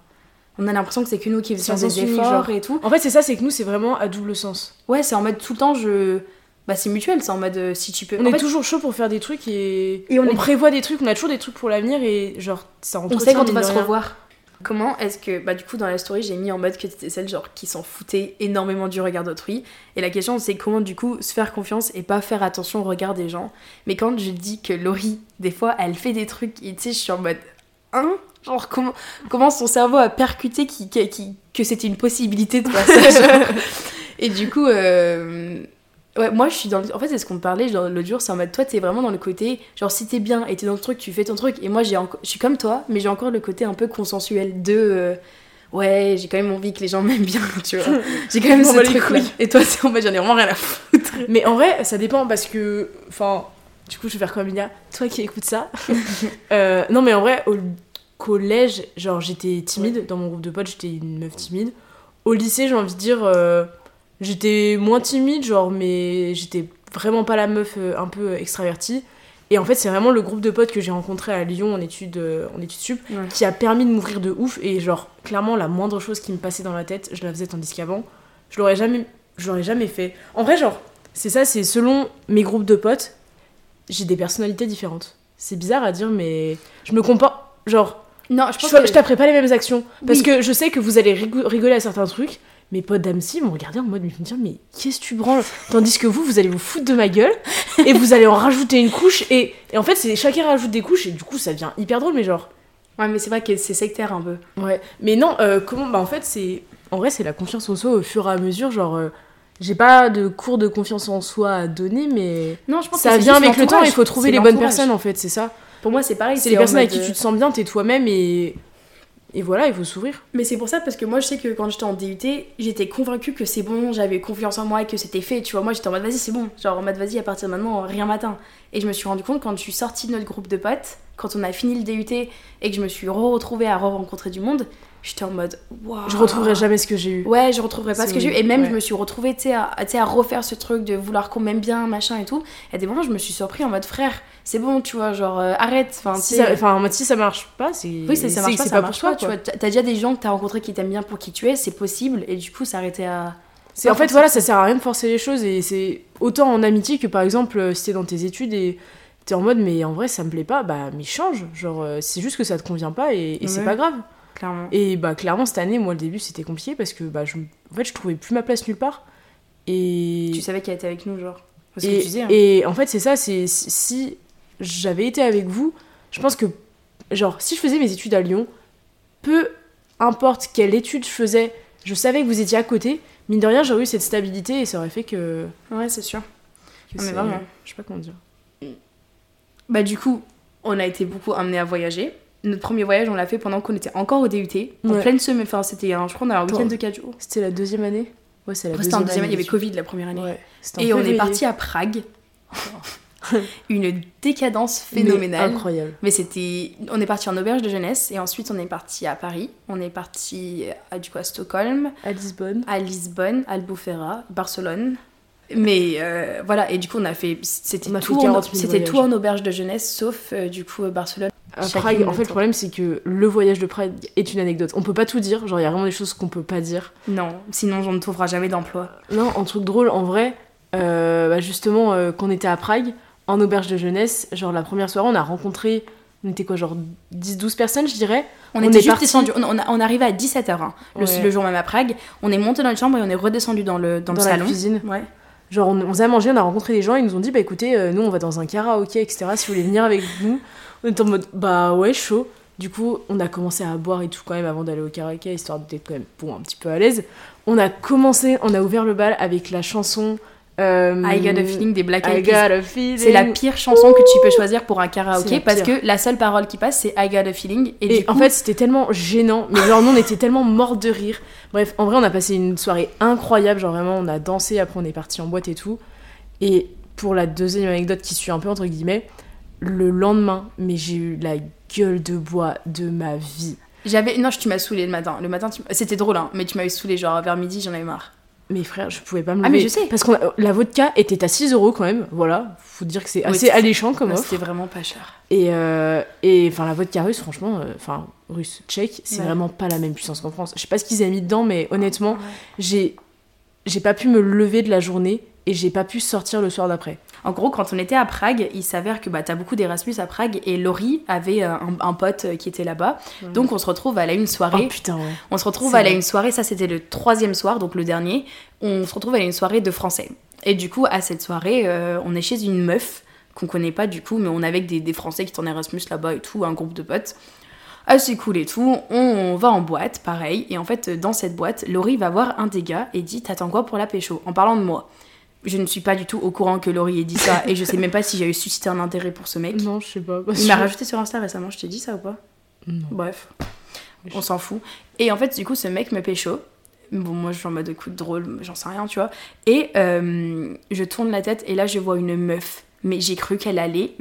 on a l'impression que c'est que nous qui faisons des efforts et tout. En fait, c'est ça, c'est que nous, c'est vraiment à double sens. Ouais, c'est en mode tout le temps, je. Bah, c'est mutuel, c'est en mode euh, si tu peux. On en est fait, toujours chaud pour faire des trucs et, Et on on, est- prévoit des trucs, on a toujours des trucs pour l'avenir et genre ça on sait quand on va se revoir. Comment est-ce que. Bah, du coup, dans la story, j'ai mis en mode que t'étais celle genre qui s'en foutait énormément du regard d'autrui. Et la question, c'est comment, du coup, se faire confiance et pas faire attention au regard des gens. Mais quand je dis que Laurie, des fois, elle fait des trucs, et tu sais, je suis en mode. Hein? Genre, comment, comment son cerveau a percuté qui, qui- qui- que c'était une possibilité de faire ça genre? Et du coup, euh, ouais, moi je suis dans le... En fait, c'est ce qu'on parlait l'autre jour, c'est en mode toi, t'es vraiment dans le côté, genre si t'es bien et t'es dans le truc, tu fais ton truc. Et moi, j'ai je suis comme toi, mais j'ai encore le côté un peu consensuel de. euh, Ouais, j'ai quand même envie que les gens m'aiment bien, tu vois. J'ai quand même ce truc là. Et toi, c'est en mode j'en ai vraiment rien à foutre. Mais en vrai, ça dépend parce que. Enfin, du coup, je vais faire comme Ina. Toi qui écoutes ça. Euh, non, mais en vrai, au collège, genre, j'étais timide. Dans mon groupe de potes, j'étais une meuf timide. Au lycée, j'ai envie de dire. euh, j'étais moins timide, genre, mais j'étais vraiment pas la meuf euh, un peu extravertie. Et en fait, c'est vraiment le groupe de potes que j'ai rencontré à Lyon en études, euh, en études sup Ouais. qui a permis de m'ouvrir de ouf. Et genre, clairement, la moindre chose qui me passait dans la tête, je la faisais tandis qu'avant, je l'aurais jamais, je l'aurais jamais fait. En vrai, genre, c'est ça, c'est selon mes groupes de potes, j'ai des personnalités différentes. C'est bizarre à dire, mais je me compare. Genre, Non, je pense je que... taperai pas les mêmes actions. Parce Oui. que je sais que vous allez rigo- rigoler à certains trucs. Mes potes d'Amsi m'ont regardé en mode, mais dire, mais qu'est-ce que tu branles? Tandis que vous, vous allez vous foutre de ma gueule et vous allez en rajouter une couche. Et, et en fait, c'est chacun rajoute des couches et du coup, ça devient hyper drôle, mais genre. Ouais, mais c'est vrai que c'est sectaire un peu. Ouais. Mais non, euh, comment Bah, en fait, c'est. En vrai, c'est la confiance en soi au fur et à mesure. Genre, euh, j'ai pas de cours de confiance en soi à donner, mais. Non, je pense Ça que vient avec le temps, il faut trouver les bonnes personnes en fait, c'est ça. Pour moi, c'est pareil. C'est les personnes avec qui euh, tu te sens bien, t'es toi-même et. Et voilà, il faut s'ouvrir. Mais c'est pour ça, parce que moi, je sais que quand j'étais en DUT, j'étais convaincue que c'est bon, j'avais confiance en moi et que c'était fait. Tu vois, moi, j'étais en mode vas-y, c'est bon. Genre, en mode vas-y, à partir de maintenant, rien m'atteint. Et je me suis rendu compte quand je suis sortie de notre groupe de potes, quand on a fini le DUT et que je me suis re-retrouvée à re-rencontrer du monde, j'étais en mode waouh. Je retrouverai jamais ce que j'ai eu. Ouais, je retrouverai pas C'est ce que j'ai eu. Et même, ouais. je me suis retrouvée, tu sais, à, refaire ce truc de vouloir qu'on m'aime bien, machin et tout. Et à des moments, je me suis surpris en mode frère, c'est bon, tu vois, genre euh, arrête. Enfin, Si ça, en mode, si ça marche pas, c'est. oui, c'est- ça marche c'est- pas, c'est ça pas marche pour toi, pas, tu vois. T'as déjà des gens que t'as rencontrés qui t'aiment bien pour qui tu es, c'est possible, et du coup, s'arrêter à. C'est en fait, voilà, ça sert à rien de forcer les choses et c'est autant en amitié que par exemple, euh, si t'es dans tes études et t'es en mode, mais en vrai, ça me plaît pas, bah, mais change. Genre, euh, c'est juste que ça te convient pas et, et c'est Ouais. pas grave. Clairement. Et bah, clairement, cette année, moi, le début, c'était compliqué parce que, bah, je, en fait, je trouvais plus ma place nulle part. Et. Tu savais qu'elle était avec nous, genre. Parce que Et, tu disais. hein. et en fait, c'est ça, c'est si, j'avais été avec vous, je pense que, genre, si je faisais mes études à Lyon, peu importe quelle étude je faisais, je savais que vous étiez à côté, mine de rien, j'aurais eu cette stabilité et ça aurait fait que. Ouais, c'est sûr. mais vraiment. Je sais pas comment dire. Bah, du coup, on a été beaucoup amenés à voyager. Notre premier voyage, on l'a fait pendant qu'on était encore au DUT, en Ouais. pleine semaine. Enfin, c'était un, je crois, on a un week-end de 4 jours. C'était la deuxième année Ouais, c'est la Après, deuxième c'était en deuxième année, il y avait du Covid la première année. Ouais. Et on est parti à Prague. Une décadence Mais phénoménale. Incroyable. Mais c'était. On est parti en auberge de jeunesse et ensuite on est parti à Paris. On est parti à, du coup, à Stockholm, À Lisbonne. à Lisbonne, Albufeira, Barcelone. Mais euh, voilà, et du coup on a fait. C'était tout, en, 40 000 c'était voyages. tout en auberge de jeunesse sauf euh, du coup euh, Barcelone. À Chacune Prague, en fait, le problème, c'est que le voyage de Prague est une anecdote. On peut pas tout dire, genre, il y a vraiment des choses qu'on peut pas dire. Non, sinon on ne trouvera jamais d'emploi. Non, un truc drôle, en vrai, euh, bah justement, euh, quand on était à Prague, en auberge de jeunesse, genre la première soirée, on a rencontré, on était quoi, genre 10-12 personnes, je dirais. On, On était est juste parti- descendu, on, on, a- on arrivait à 17h le, Ouais. le jour même à Prague. On est monté dans notre chambre et on est redescendu dans le, dans Dans le la salon. cuisine. Ouais. Genre, on, on s'est mangé, on a rencontré des gens, ils nous ont dit, bah écoutez, euh, nous, on va dans un karaoké, etc., si vous voulez venir avec nous. On était en mode, bah ouais, chaud. Du coup, on a commencé à boire et tout quand même avant d'aller au karaoké, histoire d'être quand même, bon, un petit peu à l'aise. On a commencé, on a ouvert le bal avec la chanson... euh, I Got a Feeling des Black Eyed Peas. C'est la pire chanson que tu peux choisir pour un karaoké parce que la seule parole qui passe c'est I got a feeling et, Et du en fait, c'était tellement gênant. Mais genre, nous, on était tellement morts de rire. Bref, en vrai, on a passé une soirée incroyable. Genre, vraiment, on a dansé. Après, on est parti en boîte et tout. Et pour la deuxième anecdote qui suit un peu entre guillemets, le lendemain, mais j'ai eu la gueule de bois de ma vie. j'avais non, tu m'as saoulé le matin. Le matin, tu- c'était drôle hein, mais tu m'avais saoulé genre vers midi, j'en avais marre. Mes frères, je pouvais pas me Ah, lever. mais je sais. Parce que la vodka était à 6 euros quand même. Voilà. Faut dire que c'est assez alléchant comme offre. c'était vraiment pas cher. Et, euh, et enfin, la vodka russe, franchement, euh, enfin, russe, tchèque, c'est Ouais. vraiment pas la même puissance qu'en France. Je sais pas ce qu'ils avaient mis dedans, mais honnêtement, j'ai j'ai pas pu me lever de la journée et j'ai pas pu sortir le soir d'après. En gros, quand on était à Prague, il s'avère que bah, t'as beaucoup d'Erasmus à Prague et Laurie avait euh, un, un pote euh, qui était là-bas. Donc on se retrouve à la une Oh soirée. putain, ouais. On se retrouve C'est à la une soirée, ça c'était le troisième soir, donc le dernier. On se retrouve à la une soirée de français. Et du coup, à cette soirée, euh, on est chez une meuf qu'on connaît pas du coup, mais on est avec des, des Français qui sont en Erasmus là-bas et tout, un groupe de potes. Assez cool et tout. On, va en boîte, pareil. Et en fait, dans cette boîte, Laurie va voir un des gars et dit T'attends quoi pour la pécho? En parlant de moi. Je ne suis pas du tout au courant que Laurie ait dit ça et je sais même pas si j'ai eu suscité un intérêt pour ce mec. Non, je sais pas. Il m'a rajouté sur Insta récemment, je t'ai dit ça ou pas? Non. Bref, on s'en fout. Et en fait, du coup, ce mec me pécho. Bon, moi, je suis en mode écoute drôle, j'en sais rien, tu vois. Et euh, je tourne la tête et là, je vois une meuf. Mais j'ai cru qu'elle allait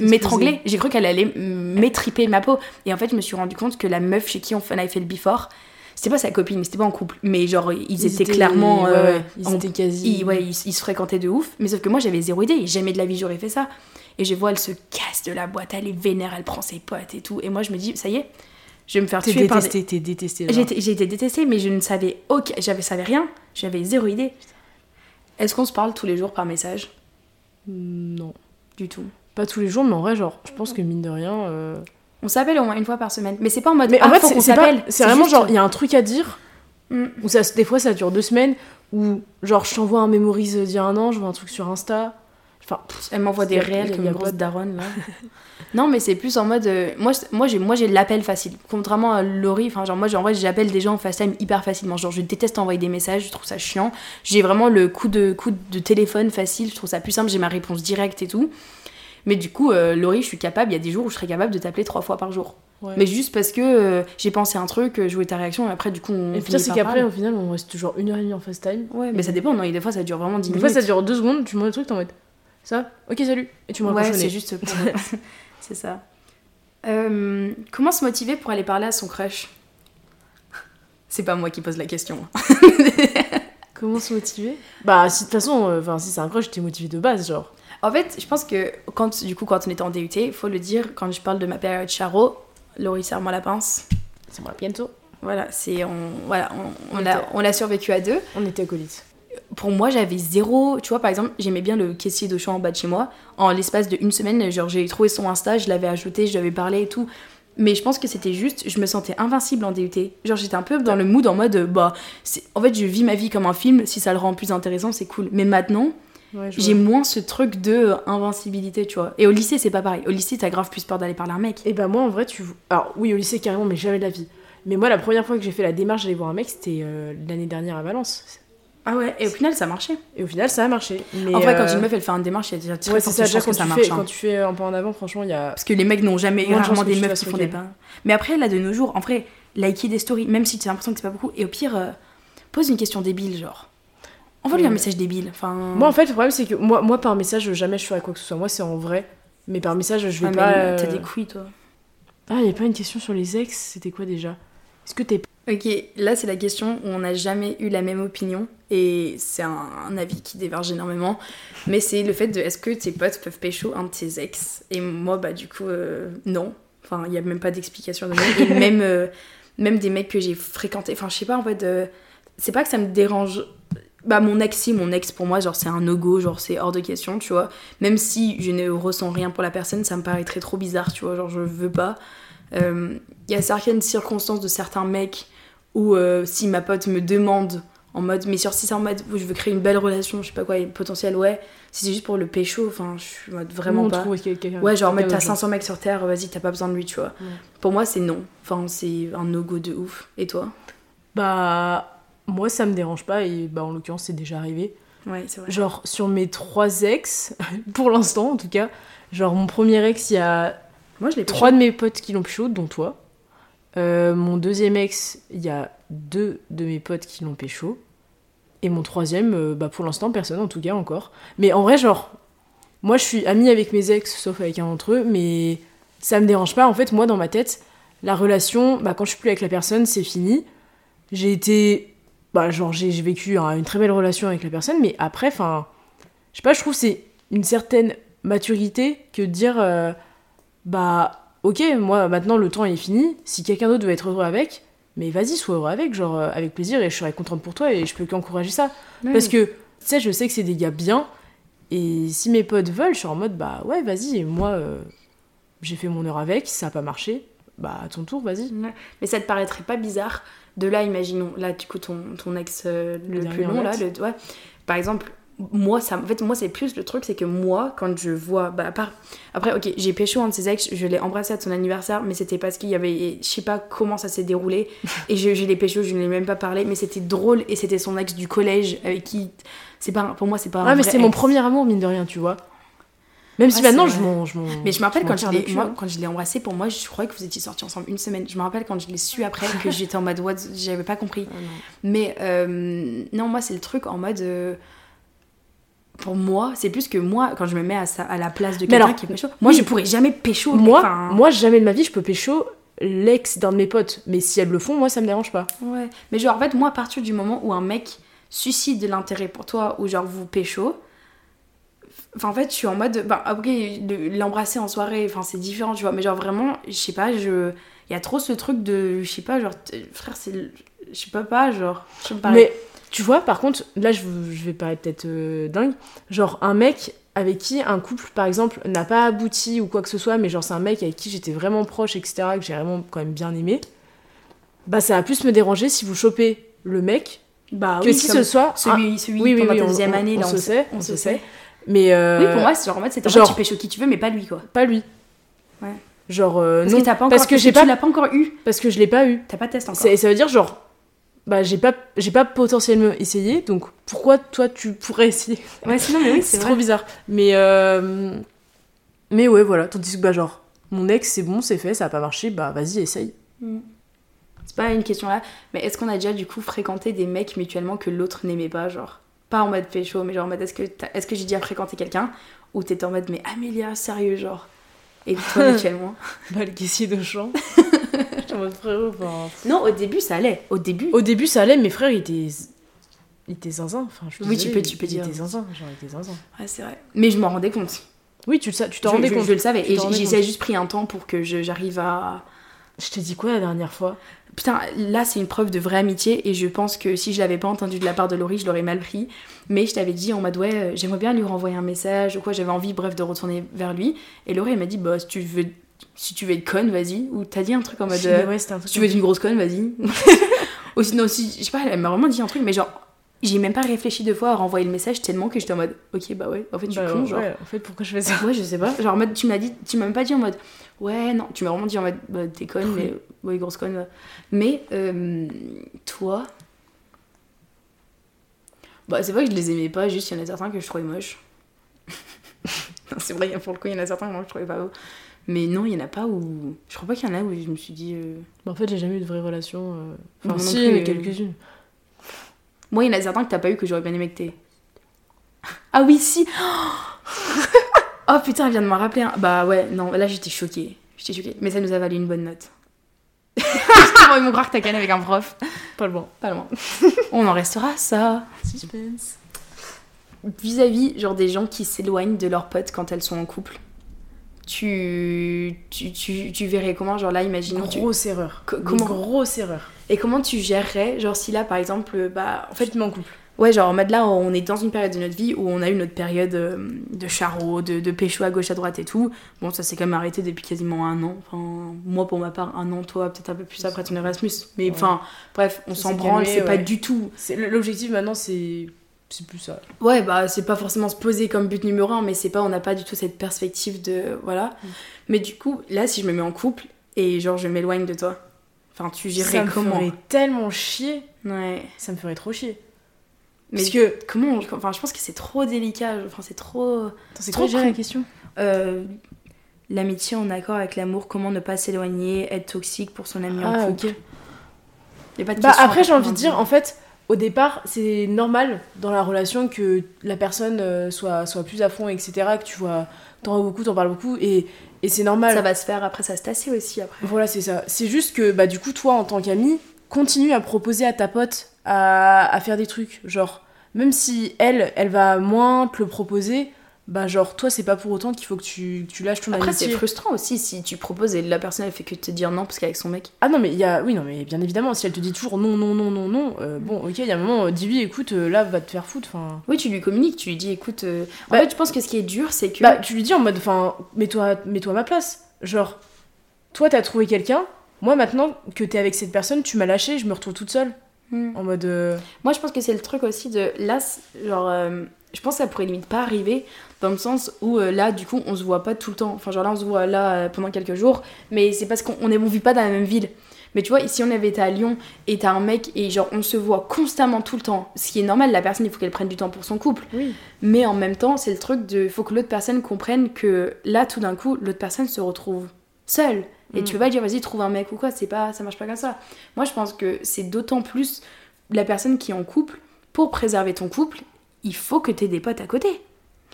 m'étrangler. J'ai cru qu'elle allait m'étriper ma peau. Et en fait, je me suis rendu compte que la meuf chez qui on avait fait le before, c'était pas sa copine, c'était pas en couple. Mais genre, ils, étaient, clairement. ouais, euh, ils en- étaient quasi. ils, ouais, ils, ils se fréquentaient de ouf. Mais sauf que moi, j'avais zéro idée. Jamais de la vie, j'aurais fait ça. Et je vois, elle se casse de la boîte, elle est vénère, elle prend ses potes et tout. Et moi, je me dis, ça y est, je vais me faire tuer par des... détesté, t'es détesté. J'ai genre. été, j'ai été détestée, mais je ne savais aucun... J'avais savais rien. J'avais zéro idée. Est-ce qu'on se parle tous les jours par message? Non. Du tout. Pas tous les jours, mais en vrai, genre, je pense que mine de rien. euh, On s'appelle au moins une fois par semaine. Mais c'est pas en mode. Mais en ah, fait, c'est- vraiment juste- genre, il y a un truc à dire, Mm. ou ça, des fois ça dure deux semaines, ou genre je t'envoie un mémorise d'il y a un an, je vois un truc sur Insta. Enfin, pff, Elle m'envoie des réels comme une grosse daronne là. non mais c'est plus en mode euh, moi moi j'ai moi j'ai l'appel facile contrairement à Laurie enfin genre moi j'ai- en vrai j'appelle des gens en FaceTime hyper facilement genre je déteste envoyer des messages je trouve ça chiant j'ai vraiment le coup de coup de téléphone facile je trouve ça plus simple j'ai ma réponse directe et tout mais du coup euh, Laurie je suis capable il y a des jours où je serais capable de t'appeler trois fois par jour ouais. mais juste parce que euh, j'ai pensé un truc euh, je voulais ta réaction et après du coup on Et pire, c'est qu'après, au final, on reste toujours une heure et demie en FaceTime. ouais mais ça dépend non et des fois ça dure vraiment 10 Des minutes fois, ça dure deux secondes, tu me le truc, t'es en mode ça, ok, salut, et tu me Ouais, c'est juste pour... c'est ça. Euh, comment se motiver pour aller parler à son crush? C'est pas moi qui pose la question. Comment se motiver? Bah, si, de toute façon, euh, si c'est un crush, t'es motivé de base, genre. En fait, je pense que quand, du coup, quand on était en DUT, faut le dire, quand je parle de ma période charo, Laurie serre-moi la pince. C'est moi, bientôt. Voilà, c'est on, voilà, on, on On l'a, était- on l'a survécu à deux. On était acolytes. Pour moi, j'avais zéro. Tu vois, par exemple, j'aimais bien le caissier d'Auchan en bas de chez moi. En l'espace de une semaine, genre, j'ai trouvé son Insta, je l'avais ajouté, je lui avais parlé et tout. Mais je pense que c'était juste, je me sentais invincible en DUT. Genre, j'étais un peu dans le mood en mode, bah, c'est- en fait, je vis ma vie comme un film. Si ça le rend plus intéressant, c'est cool. Mais maintenant, Ouais, j'ai moins ce truc de euh, invincibilité, tu vois. Et au lycée, c'est pas pareil. Au lycée, t'as grave plus peur d'aller parler à un mec. Et bah, moi, en vrai, tu. Alors, oui, au lycée, carrément, mais jamais de la vie. Mais moi, la première fois que j'ai fait la démarche d'aller voir un mec, c'était euh, l'année dernière à Valence. Ah ouais, et au final, ça marchait. Et au final, ça a marché. Mais, en vrai, quand euh, une meuf, elle fait une démarche, il y a déjà très Ouais, ça, déjà, quand que ça marche. fais, hein. quand tu fais un pas en avant, franchement, il y a. Parce que les mecs n'ont jamais de rarement des meufs qui font des pas. Mais après, là, de nos jours, en vrai, liker des stories, même si tu as l'impression que c'est pas beaucoup, et au pire, euh, pose une question débile, genre. Envoie-lui un message débile. Enfin. Moi, en fait, le problème, c'est que moi, moi, par message, jamais je ferai quoi que ce soit. Moi, c'est en vrai. Mais par message, je vais mais pas. euh, T'as des couilles, toi. Ah, il y a pas une question sur les ex C'était quoi déjà? Est-ce que t'es. Ok, là, c'est la question où on n'a jamais eu la même opinion. Et c'est un, un avis qui diverge énormément. Mais c'est le fait de est-ce que tes potes peuvent pécho un de tes ex? Et moi, bah, du coup, euh, non. Enfin, il n'y a même pas d'explication de même. Et même, euh, même des mecs que j'ai fréquentés. Enfin, je sais pas, en fait, euh, c'est pas que ça me dérange. Bah, mon ex, si, mon ex, pour moi, genre, c'est un no-go, genre, c'est hors de question, tu vois. Même si je ne ressens rien pour la personne, ça me paraîtrait trop bizarre, tu vois, genre, je veux pas. Euh, Il y a certaines circonstances de certains mecs où, euh, si ma pote me demande en mode, mais sur si c'est en mode, où je veux créer une belle relation, je sais pas quoi, et potentiel, ouais. Si c'est juste pour le pécho, enfin, je suis en mode vraiment Non, pas. trouve quelqu'un- Ouais, genre, en mode, t'as d'autre, 500 mecs sur Terre, vas-y, t'as pas besoin de lui, tu vois. Ouais. Pour moi, c'est non. Enfin, c'est un no-go de ouf. Et toi? Bah, moi, ça me dérange pas. Et bah, en l'occurrence, c'est déjà arrivé. Ouais, c'est vrai. Genre, sur mes trois ex, pour l'instant en tout cas, genre, mon premier ex, il y a Moi, je l'ai pécho. trois de mes potes qui l'ont pécho, dont toi. Euh, mon deuxième ex, il y a deux de mes potes qui l'ont pécho. Et mon troisième, euh, bah pour l'instant, personne en tout cas encore. Mais en vrai, genre, moi je suis amie avec mes ex, sauf avec un d'entre eux, mais ça me dérange pas. En fait, moi dans ma tête, la relation, bah quand je suis plus avec la personne, c'est fini. J'ai été. Bah, genre, j'ai j'ai vécu un- une très belle relation avec la personne, mais après, enfin. Je sais pas, je trouve que c'est une certaine maturité que de dire. euh, bah, ok, moi maintenant le temps est fini. Si quelqu'un d'autre veut être heureux avec, mais vas-y, sois heureux avec, genre euh, avec plaisir, et je serai contente pour toi, et je peux qu'encourager ça. Parce que, tu sais, je sais que c'est des gars bien, et si mes potes veulent, je suis en mode, bah ouais, vas-y, et moi, euh, j'ai fait mon heure avec, ça a pas marché, bah à ton tour, vas-y. Mais ça te paraîtrait pas bizarre de là, imaginons, là, du coup, ton, ton ex euh, le, Le plus long, là, le, ouais. par exemple, moi, ça, en fait, moi, c'est plus le truc, c'est que moi, quand je vois, bah, à part, après, ok, j'ai pécho un de ses ex, je l'ai embrassé à son anniversaire, mais c'était parce qu'il y avait, je sais pas comment ça s'est déroulé, et je, je l'ai pécho, je ne l'ai même pas parlé, mais c'était drôle, et c'était son ex du collège, avec qui, c'est pas, un- pour moi, c'est pas un Ah, mais c'est mon premier amour, mine de rien, tu vois. Même si Ouais, maintenant, je m'en. Mais je me rappelle quand, hein. quand je l'ai embrassé, pour moi, je croyais que vous étiez sortis ensemble une semaine. Je me rappelle quand je l'ai su après que j'étais en mode what, j'avais pas compris. Ah, non. Mais euh, non, moi, c'est le truc en mode. euh, pour moi, c'est plus que moi, quand je me mets à, sa- à la place de quelqu'un qui est pécho, moi oui. je pourrais jamais pécho. Moi, enfin, moi, jamais de ma vie, je peux pécho l'ex d'un de mes potes. Mais si elles le font, moi, ça me dérange pas. Ouais. Mais genre, en fait, moi, à partir du moment où un mec suscite de l'intérêt pour toi, ou genre vous pécho, enfin, en fait, je suis en mode. Bah, le- l'embrasser en soirée, enfin, c'est différent, tu vois. Mais genre, vraiment, je sais pas, je. Il y a trop ce truc de. Je sais pas, genre, frère, c'est. Je sais pas, pas, genre. Je sais pas. Mais tu vois, par contre, là, je, je vais paraître peut-être euh, dingue. Genre, un mec, avec qui un couple, par exemple, n'a pas abouti ou quoi que ce soit, mais genre c'est un mec avec qui j'étais vraiment proche, etc., que j'ai vraiment quand même bien aimé, bah ça va plus me déranger si vous chopez le mec Bah que oui, si ce soit celui, celui oui, oui, pendant oui, ta deuxième on- année, on là, se sait- sait, on se sait. sait. Mais euh, Oui, pour moi, c'est genre en mode, c'est en genre- tu pécho qui tu veux, mais pas lui, quoi. pas lui. Ouais. Genre euh, Parce non, que t'as pas encore, parce que j'ai tu pas l'as pas encore eu. parce que je l'ai pas eu. T'as pas de test encore. C'est- Ça veut dire genre bah j'ai pas j'ai pas potentiellement essayé donc pourquoi toi tu pourrais essayer? Ouais, sinon, mais oui, c'est c'est trop bizarre mais euh, mais ouais voilà tandis que bah genre mon ex c'est bon c'est fait ça a pas marché bah vas-y essaye Mm. C'est pas une question là, mais est-ce qu'on a déjà du coup fréquenté des mecs mutuellement que l'autre n'aimait pas, genre? Pas en mode pécho, mais genre en mode est-ce que est-ce que j'ai déjà fréquenté quelqu'un où t'étais en mode mais Amélia, sérieux, genre? Et toi mutuellement bah le caissier de champ j'étais en mode frérot enfin, Non, au début ça allait. Au début, au début ça allait mes frères ils étaient ils étaient zinzin enfin je Oui, tu peux- tu peux dire. étaient zinzin genre ils étaient zinzin ouais, c'est vrai. Mais je m'en rendais compte. oui tu le t'en rendais je- compte je le savais Tu et j'ai juste pris un temps pour que j'arrive à. Je t'ai dit quoi la dernière fois? Putain, là c'est une preuve de vraie amitié et je pense que si je l'avais pas entendu de la part de Laurie, je l'aurais mal pris. Mais je t'avais dit en mode ouais, euh, j'aimerais bien lui renvoyer un message ou quoi, j'avais envie, bref, de retourner vers lui. Et Laurie elle m'a dit bah si tu veux, si tu veux être conne, vas-y. Ou t'as dit un truc en mode euh, ouais un truc si tu veux être une grosse conne, vas-y. ou sinon aussi, je sais pas, elle m'a vraiment dit un truc, mais genre j'ai même pas réfléchi deux fois à renvoyer le message tellement que j'étais en mode ok bah ouais, en fait je suis Bah, con, ouais, genre. en fait pourquoi je fais ça? Ouais, je sais pas. Genre, en mode, tu m'as dit, tu m'as même pas dit en mode, ouais, non, tu m'as vraiment dit en mode, bah, t'es conne, mais, ouais, grosse conne. Mais, euh, toi, bah, c'est vrai que je les aimais pas, juste il y en a certains que je trouvais moches. Non, c'est vrai, pour le coup, il y en a certains que je trouvais pas beaux. Mais non, il y en a pas où. Je crois pas qu'il y en a où je me suis dit. euh, Bah, en fait j'ai jamais eu de vraie relation euh, enfin non si plus, mais euh. quelques-unes Moi, il y en a certains que t'as pas eu que j'aurais bien aimé que t'aies. Ah oui, si Oh putain, elle vient de me rappeler. un- Bah ouais, non, là j'étais choquée. J'étais choquée. Mais ça nous a valu une bonne note. Ils vont croire que t'as canné avec un prof. pas le bon Pas loin. On en restera ça. suspense Vis-à-vis, genre des gens qui s'éloignent de leurs potes quand elles sont en couple. Tu, tu, tu, tu verrais comment, genre là, imaginons. tu- grosse erreur Co- Une comment- grosse erreur Et comment tu gérerais, genre si là par exemple, bah en fait tu en couple Ouais, genre en mode là, on est dans une période de notre vie où on a eu notre période euh, de charreau, de, de pécho à gauche, à droite et tout. Bon, ça s'est quand même arrêté depuis quasiment un an. Enfin, moi pour ma part, un an, toi peut-être un peu plus après ton Erasmus. Mais Ouais. enfin, bref, on Ça s'en branle, c'est pas du tout. L'objectif maintenant, c'est c'est plus ça. Ouais, bah c'est pas forcément se poser comme but numéro un, mais c'est pas, on n'a pas du tout cette perspective de. Voilà. Mm. Mais du coup, là, si je me mets en couple et genre je m'éloigne de toi, enfin, tu Ça gérerais me comment? ferait tellement chier. Ouais. Ça me ferait trop chier. Mais Parce que. comment on- Enfin, je pense que c'est trop délicat. Enfin, c'est trop. C'est Trop quoi la question Euh, L'amitié en accord avec l'amour, comment ne pas s'éloigner, être toxique pour son ami en Ah, couple. Y a pas de Bah après, j'ai envie de dire, 90. en fait, au départ, c'est normal dans la relation que la personne euh, soit, soit plus à fond, etc. Que tu vois, t'en vois beaucoup, t'en parles beaucoup, et, et c'est normal. ça va se faire après, ça se tasser aussi après. Voilà, c'est ça. C'est juste que, bah, du coup, toi, en tant qu'ami, continue à proposer à ta pote à, à faire des trucs. Genre, même si elle, elle va moins te le proposer, bah, genre, toi, c'est pas pour autant qu'il faut que tu, tu lâches ton Après, c'est frustrant aussi si tu proposes et la personne elle fait que te dire non parce qu'avec son mec. Ah non, mais il y a. Oui, non, mais bien évidemment, si elle te dit toujours non, non, non, non, non, euh, bon, ok, il y a un moment, euh, écoute, euh, là, va te faire foutre. Enfin. Oui, tu lui communiques, tu lui dis écoute. euh, En Bah- fait, je pense que ce qui est dur, c'est que. Bah, tu lui dis en mode, enfin, mets-toi mets-toi à ma place. Genre, toi, t'as trouvé quelqu'un, moi, maintenant que t'es avec cette personne, tu m'as lâché, je me retrouve toute seule. Hmm. En mode. euh, Moi, je pense que c'est le truc aussi de. Là, genre. euh, Je pense que ça pourrait limite pas arriver dans le sens où euh, là, du coup, on se voit pas tout le temps. Enfin, genre là, on se voit là pendant quelques jours, mais c'est parce qu'on on vit pas dans la même ville. Mais tu vois, si on avait été à Lyon et t'as un mec et genre on se voit constamment tout le temps, ce qui est normal, la personne il faut qu'elle prenne du temps pour son couple. Oui. Mais en même temps, c'est le truc de. faut que l'autre personne comprenne que là, tout d'un coup, l'autre personne se retrouve seule. Et Mm. tu peux pas dire vas-y, trouve un mec ou quoi, c'est pas, ça marche pas comme ça. Moi, je pense que c'est d'autant plus la personne qui est en couple, pour préserver ton couple, il faut que t'aies des potes à côté.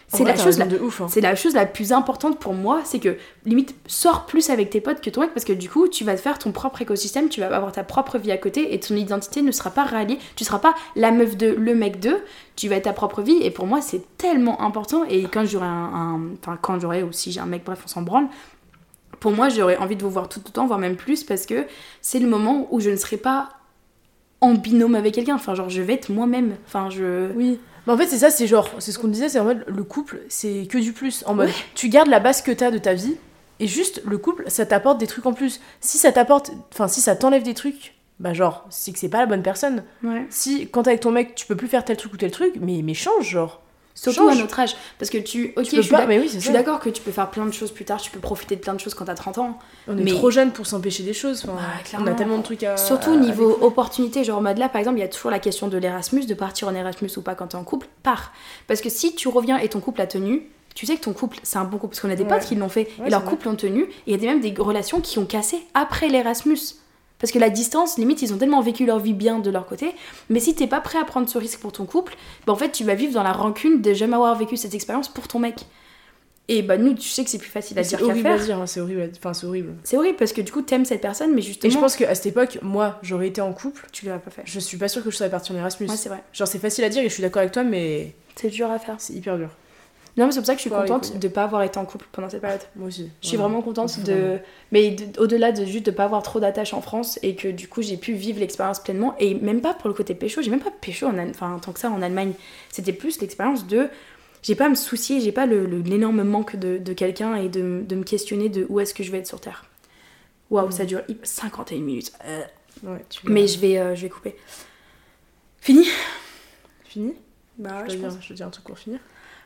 C'est la chose la hein. c'est la chose la plus importante pour moi, c'est que limite sors plus avec tes potes que ton mec parce que du coup tu vas te faire ton propre écosystème, tu vas avoir ta propre vie à côté et ton identité ne sera pas ralliée, tu seras pas la meuf de le mec de, tu vas être ta propre vie et pour moi c'est tellement important et quand j'aurai un, un- enfin quand j'aurai ou si j'ai un mec bref on s'en branle, pour moi j'aurais envie de vous voir tout le temps voire même plus parce que c'est le moment où je ne serai pas en binôme avec quelqu'un, enfin genre je vais être moi-même, enfin je Oui. Mais en fait, c'est ça, c'est genre, c'est ce qu'on disait, c'est en mode le couple, c'est que du plus. En mode, tu gardes la base que t'as de ta vie, et juste le couple, ça t'apporte des trucs en plus. Si ça t'apporte, enfin, si ça t'enlève des trucs, bah genre, c'est que c'est pas la bonne personne. Ouais. Si quand t'es avec ton mec, tu peux plus faire tel truc ou tel truc, mais, mais change, genre. Surtout Change. à notre âge. Parce que tu. Ok, Tu je suis pas, d'ac- mais oui, je c'est suis ça. d'accord que tu peux faire plein de choses plus tard, tu peux profiter de plein de choses quand t'as 30 ans. On est mais- trop jeune pour s'empêcher des choses. enfin, Bah, on a tellement de trucs à. Surtout à- niveau opportunité, genre en mode là par exemple, il y a toujours la question de l'Erasmus, de partir en Erasmus ou pas quand t'es en couple, pars. Parce que si tu reviens et ton couple a tenu, tu sais que ton couple c'est un bon couple, parce qu'on a des Ouais. potes qui l'ont fait, Ouais, et leurs couples ont tenu, et il y a des- même des relations qui ont cassé après l'Erasmus. Parce que la distance, limite, ils ont tellement vécu leur vie bien de leur côté, mais si t'es pas prêt à prendre ce risque pour ton couple, bah en fait tu vas vivre dans la rancune de jamais avoir vécu cette expérience pour ton mec. Et bah nous, tu sais que c'est plus facile à C'est dire qu'à horrible à faire. dire, hein, c'est horrible. à- Enfin, c'est horrible. C'est horrible parce que du coup t'aimes cette personne, mais justement, Et je pense qu'à cette époque, moi, j'aurais été en couple, tu l'as pas fait. je suis pas sûre que je serais partie en Erasmus. Ouais, c'est vrai. Genre, c'est facile à dire et je suis d'accord avec toi, mais C'est dur à faire. c'est hyper dur. Non, mais c'est pour ça que je suis contente de pas avoir été en couple pendant cette période. Moi aussi. Je suis vraiment contente de. Mais de- au-delà de juste de pas avoir trop d'attaches en France et que du coup j'ai pu vivre l'expérience pleinement et même pas pour le côté pécho, j'ai même pas pécho en, enfin, tant que ça en Allemagne. C'était plus l'expérience de. J'ai pas à me soucier, j'ai pas l'énorme manque de, de quelqu'un et de, de me questionner de où est-ce que je vais être sur Terre. Waouh, Mm. ça dure hy- 51 minutes. Euh, Ouais, tu Mais je vais, euh, je vais couper. Fini? Fini? Bah je, dois dire, je dois dire un truc pour finir.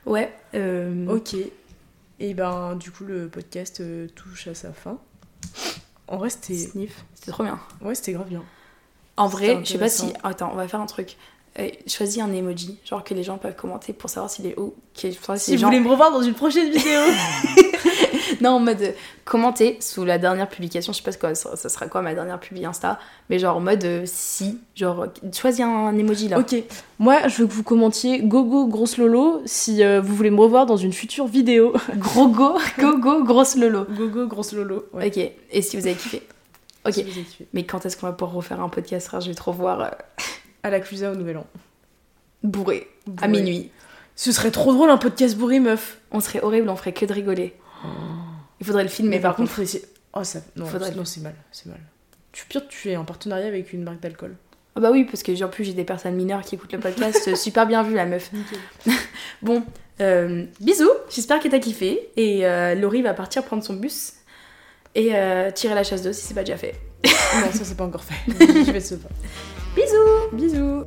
Ouais. euh, Ok. Et ben, du coup, le podcast euh, touche à sa fin. En vrai, c'était. Sniff. C'était trop bien. Ouais, c'était grave bien. En vrai, je sais pas si. Attends, on va faire un truc. Euh, choisis un emoji, genre que les gens peuvent commenter pour savoir s'il est savoir si Si les vous gens... voulez me revoir dans une prochaine vidéo. Non, en mode euh, commenter sous la dernière publication. Je sais pas ce quoi, ça, ça sera quoi ma dernière publi Insta, mais genre en mode euh, si, genre choisis un emoji là. ok. Moi, je veux que vous commentiez Gogo Grosse Lolo si euh, vous voulez me revoir dans une future vidéo. Gros go, go go, grosse lolo. Gogo Grosse Lolo. Ouais. Ok, et si vous avez kiffé. Ok, Si kiffé. mais quand est-ce qu'on va pouvoir refaire un podcast frère? Je vais trop voir euh, À la Clusa au Nouvel An. bourré à Ouais. minuit. Ce serait trop drôle un podcast bourré, meuf. On serait horrible, on ferait que de rigoler. Il faudrait le filmer Mais par contre. Oh, ça. Non, Faudrait- non c'est mal. C'est mal. Tu pire, tu es en partenariat avec une marque d'alcool. Ah bah oui, parce que en plus j'ai des personnes mineures qui écoutent le podcast. Super bien vu la meuf. Bon, euh, bisous, j'espère que t'as kiffé. Et euh, Laurie va partir prendre son bus et euh, tirer la chasse d'eau si c'est pas déjà fait. non, ça c'est pas encore fait. je vais se. Bisous Bisous.